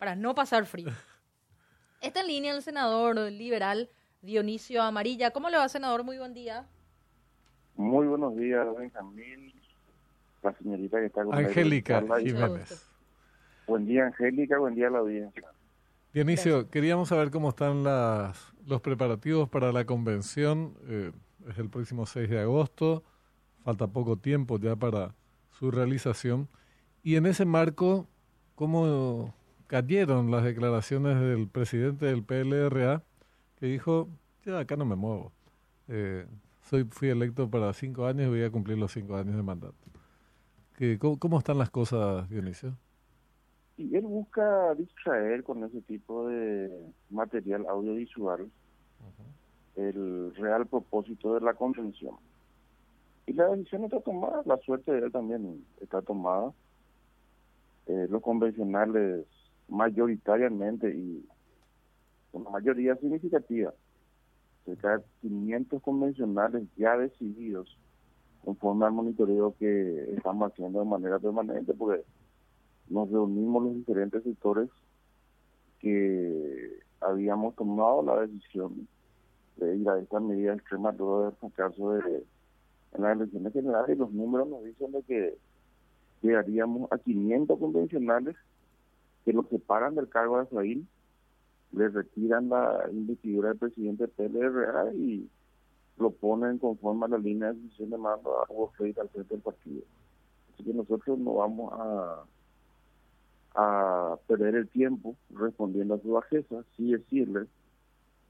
para no pasar frío. Está en línea el senador liberal Dionisio Amarilla. ¿Cómo le va, senador? Muy buen día. Muy buenos días, Benjamín. La señorita que está con Angélica Jiménez. Buen día, Angélica. Buen día a la audiencia. Dionisio, queríamos saber cómo están las, los preparativos para la convención. Eh, es el próximo 6 de agosto. Falta poco tiempo ya para su realización. Y en ese marco, ¿cómo cayeron las declaraciones del presidente del PLRA que dijo, ya acá no me muevo? Eh, soy, fui electo para cinco años y voy a cumplir los cinco años de mandato. cómo, están las cosas, Dionisio? Y él busca distraer con ese tipo de material audiovisual el real propósito de la convención. Y la decisión está tomada, la suerte de él también está tomada. Eh, los convencionales mayoritariamente y una mayoría significativa, cerca de 500 convencionales ya decididos conforme al monitoreo que estamos haciendo de manera permanente, porque nos reunimos los diferentes sectores que habíamos tomado la decisión de ir a esta medida extrema todo el caso de en las elecciones generales. Los números nos dicen de que llegaríamos a 500 convencionales que los separan del cargo de Israel, le retiran la investidura del presidente PLRA y lo ponen conforme a la línea de decisión de mando a Hugo al frente del partido. Así que nosotros no vamos a, perder el tiempo respondiendo a su bajeza, sí decirle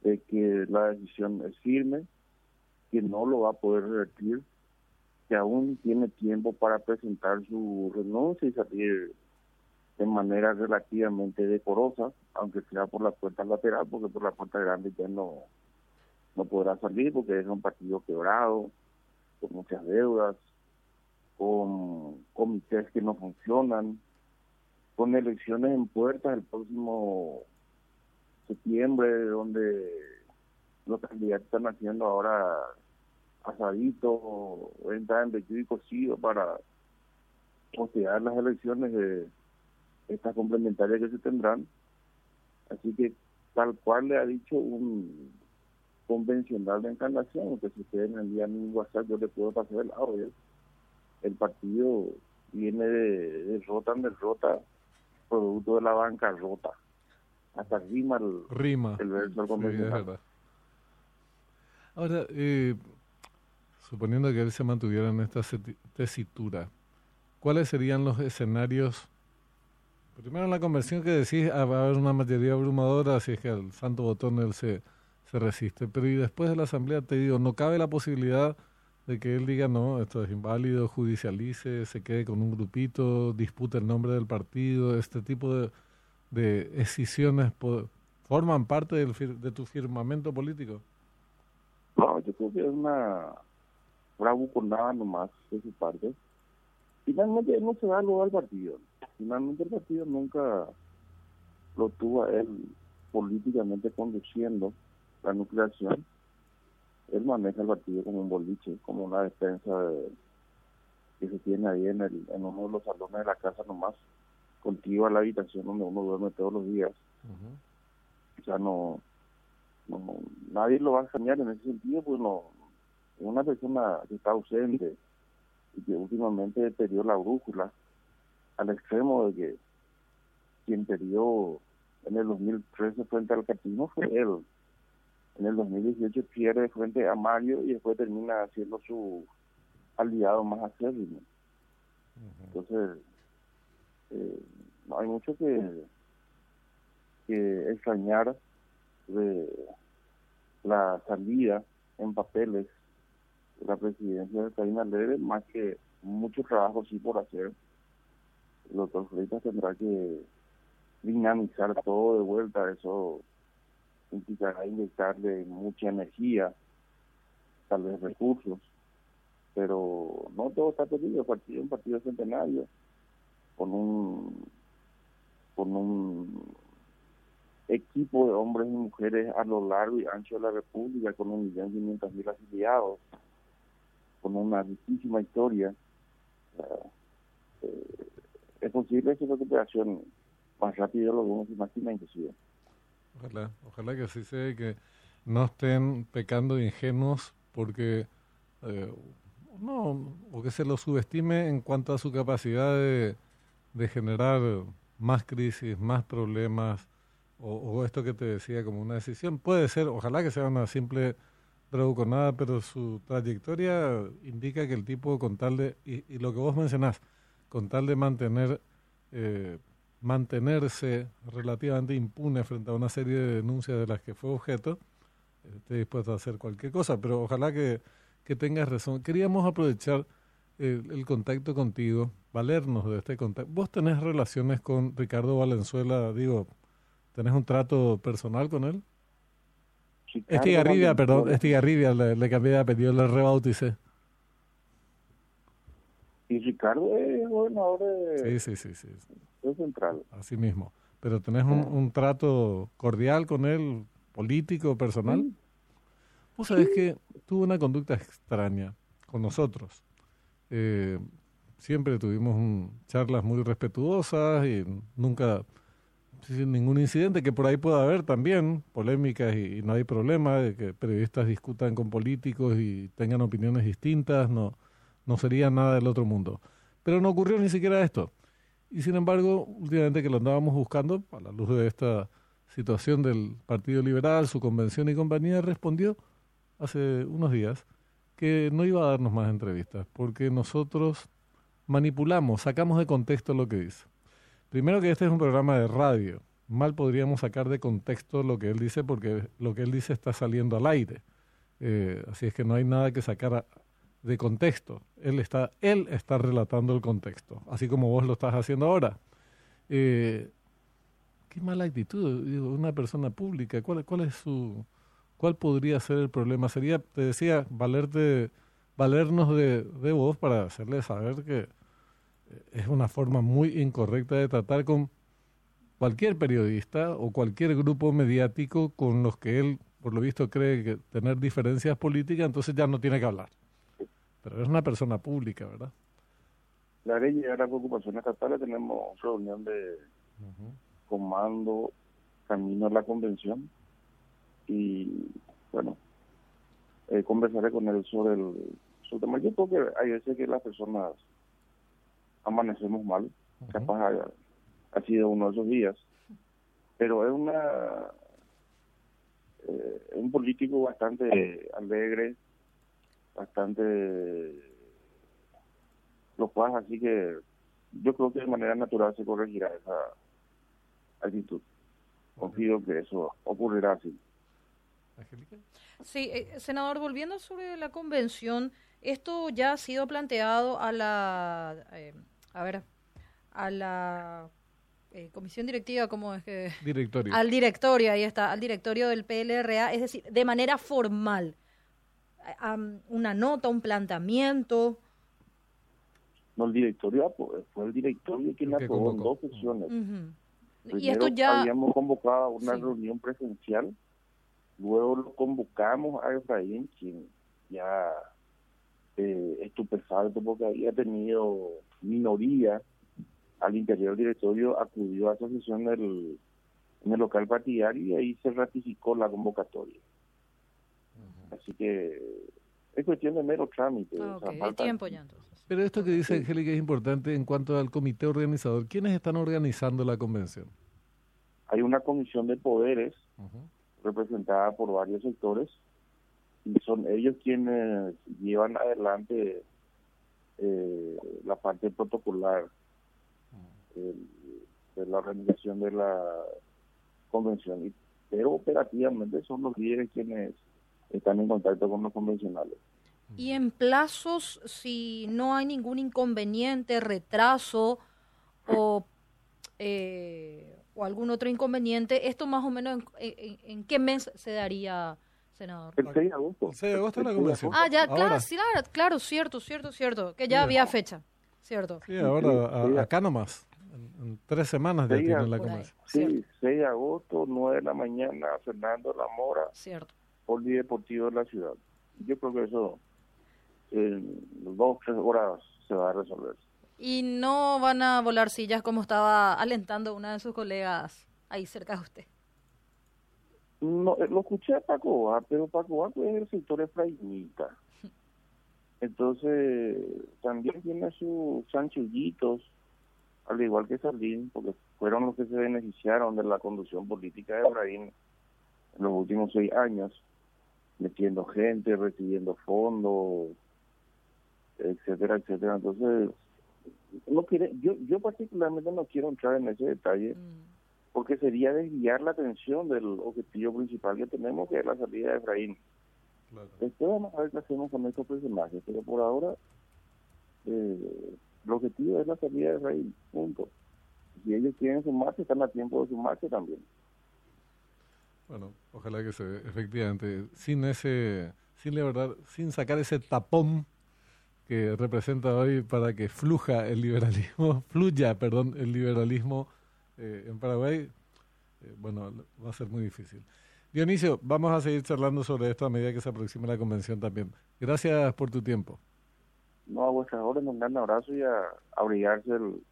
de que la decisión es firme, que no lo va a poder revertir, que aún tiene tiempo para presentar su renuncia y salir de manera relativamente decorosa, aunque sea por la puerta lateral, porque por la puerta grande ya no, no podrá salir, porque es un partido quebrado, con muchas deudas, con comités que no funcionan, con elecciones en puertas el próximo septiembre, donde los candidatos están haciendo ahora asadito o entrar en vestido y cocido para postear las elecciones de estas complementarias que se tendrán. Así que tal cual le ha dicho un convencional de encarnación, que si ustedes me envían un WhatsApp yo le puedo pasar el audio. El partido viene de, derrota en derrota, producto de la banca rota. Hasta rima el, rima. el verso convencional. Ahora, eh, suponiendo que él se mantuviera en esta tesitura, ¿cuáles serían los escenarios? Primero en la conversión que decís, ah, va a haber una mayoría abrumadora si es que el santo botón él se, se resiste. Pero y después de la asamblea te digo, no cabe la posibilidad de que él diga, no, esto es inválido, judicialice, se quede con un grupito, dispute el nombre del partido, este tipo de, de decisiones forman parte del, de tu firmamento político. No, yo creo que es una nada nomás de su parte. Finalmente él no se da lugar al partido. Finalmente el partido nunca lo tuvo a él políticamente conduciendo la nucleación. Él maneja el partido como un boliche, como una defensa que se tiene ahí en, el, en uno de los salones de la casa nomás, contigo a la habitación donde uno duerme todos los días. O sea, no, no, nadie lo va a extrañar en ese sentido, pues no, una persona que está ausente y que últimamente perdió la brújula al extremo de que quien perdió en el 2013 frente al Catino fue él. En el 2018 pierde frente a Mario y después termina siendo su aliado más acérrimo. Entonces, eh, hay mucho que, que extrañar de la salida en papeles la presidencia de Karina Leve, más que mucho trabajo sí por hacer. El doctor Freitas tendrá que dinamizar todo de vuelta, eso implicará inyectarle mucha energía, tal vez recursos, pero no todo está perdido, partido un partido centenario, con un con un equipo de hombres y mujeres a lo largo y ancho de la República, con un millón quinientos mil afiliados, con una riquísima historia. Eh, es posible esa recuperación más rápido lo que uno se imagina inclusive. Ojalá, ojalá que así sea y que no estén pecando de ingenuos porque eh, no, o que se lo subestime en cuanto a su capacidad de, de generar más crisis, más problemas, o, o, esto que te decía como una decisión. Puede ser, ojalá que sea una simple bravuconada, pero su trayectoria indica que el tipo, con tal de, y, y lo que vos mencionás, con tal de mantener, eh, mantenerse relativamente impune frente a una serie de denuncias de las que fue objeto, esté dispuesto a hacer cualquier cosa, pero ojalá que, que tengas razón. Queríamos aprovechar el, el, contacto contigo, valernos de este contacto. ¿Vos tenés relaciones con Ricardo Valenzuela? Digo, ¿tenés un trato personal con él? Estigarribia, perdón, Estigarribia, le, le cambié de apellido, le rebauticé. Y Ricardo es gobernador de, sí, sí, sí, sí. de Central. Así mismo. Pero tenés un, un trato cordial con él, político, personal. Sí. Vos sabés sí. que tuvo una conducta extraña con nosotros. Eh, siempre tuvimos un, charlas muy respetuosas y nunca sin ningún incidente, que por ahí pueda haber también polémicas y, y, no hay problema de que periodistas discutan con políticos y tengan opiniones distintas, no, no sería nada del otro mundo. Pero no ocurrió ni siquiera esto. Y sin embargo, últimamente que lo andábamos buscando, a la luz de esta situación del Partido Liberal, su convención y compañía, respondió hace unos días que no iba a darnos más entrevistas, porque nosotros manipulamos, sacamos de contexto lo que dice. Primero que este es un programa de radio. Mal podríamos sacar de contexto lo que él dice porque lo que él dice está saliendo al aire. Eh, así es que no hay nada que sacar a, de contexto. Él está, él está relatando el contexto, así como vos lo estás haciendo ahora. Eh, qué mala actitud, una persona pública. ¿Cuál, cuál es su, cuál podría ser el problema? Sería, te decía, valerte, valernos de, de vos para hacerle saber que es una forma muy incorrecta de tratar con cualquier periodista o cualquier grupo mediático con los que él, por lo visto, cree que tener diferencias políticas, entonces ya no tiene que hablar. Pero es una persona pública, ¿verdad? La ley de la preocupación estatal tenemos reunión de uh -huh. comando camino a la convención y bueno, eh, conversaré con él sobre el, sobre el tema. Yo creo que hay veces que las personas amanecemos mal, uh -huh. capaz ha, ha, sido uno de esos días, pero es una eh, un político bastante alegre, bastante locuaz, así que yo creo que de manera natural se corregirá esa actitud. Confío que eso ocurrirá así. Sí, eh, senador, volviendo sobre la convención, esto ya ha sido planteado a la, eh, a ver, a la eh, comisión directiva, ¿cómo es que? Directorio. Al directorio, ahí está, al directorio del PLRA, es decir, de manera formal. Um, una nota, un planteamiento. No, el directorio fue el directorio quien aprobó en dos sesiones. Uh -huh. y esto ya habíamos convocado una sí. reunión presencial, luego lo convocamos a Efraín, quien ya eh, estupefacto porque había tenido minoría al interior del directorio, acudió a esa sesión en el, en el local partidario y ahí se ratificó la convocatoria. Así que es cuestión de mero trámite. Ah, okay. o sea, tiempo ya entonces. Pero esto que dice Angélica es importante en cuanto al comité organizador. ¿Quiénes están organizando la convención? Hay una comisión de poderes uh -huh. representada por varios sectores y son ellos quienes llevan adelante eh, la parte protocolar eh, de la organización de la convención, y, pero operativamente son los líderes quienes están en contacto con los convencionales. Y en plazos, si no hay ningún inconveniente, retraso o, eh, o algún otro inconveniente, ¿esto más o menos en, en, en qué mes se daría? senador. El 6 de agosto. El 6 de agosto la convención. Ah, ya, claro, claro, claro, cierto, cierto, cierto, que ya sí. había fecha, cierto. Sí, ahora a, acá nomás, en, en, tres semanas ya tienen la convención. Sí, 6 de agosto, 9 de la mañana, Fernando La Mora, cierto. Polideportivo de la ciudad. Yo creo que eso en dos, tres horas se va a resolver. Y no van a volar sillas como estaba alentando una de sus colegas ahí cerca de usted. No, eh, lo escuché a Paco pero Paco es el sector efraimita. Entonces, también tiene sus chanchullitos, al igual que Sardín, porque fueron los que se beneficiaron de la conducción política de Efraín en los últimos seis años, metiendo gente, recibiendo fondos, etcétera, etcétera. Entonces, no quiere, yo, yo particularmente no quiero entrar en ese detalle. Mm. porque sería desviar la atención del objetivo principal que tenemos, que es la salida de Efraín. Claro. Después vamos a ver qué hacemos con estos personajes, pero por ahora eh, el objetivo es la salida de Efraín, punto. Si ellos quieren sumarse, están a tiempo de sumarse también. Bueno, ojalá que se efectivamente sin ese sin la verdad, sin sacar ese tapón que representa hoy para que fluja el liberalismo, fluya, perdón, el liberalismo eh, en Paraguay, eh, bueno, va a ser muy difícil. Dionisio, vamos a seguir charlando sobre esto a medida que se aproxime la convención también. Gracias por tu tiempo. No, a vuestras órdenes, un gran abrazo y a, a brillarse el...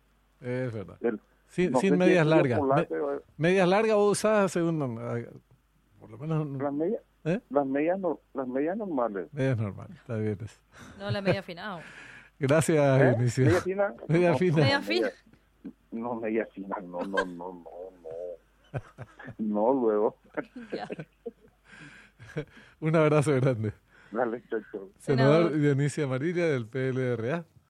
Es verdad. el Sin, no sin si medias largas. polar, Me- pero medias largas vos usás según... Por lo menos... las medias, ¿Eh? las medias, no, las medias normales. Medias normal, está bien eso. No la media final. Gracias, ¿Eh? Dionisio. ¿Media fina? Media No, fina. no, Media fina. No, media fina, no, no, no, no, no. No, luego. Ya. Un abrazo grande. Dale, chao, chao. Senador Senador. Dionisio Amarilla del PLRA.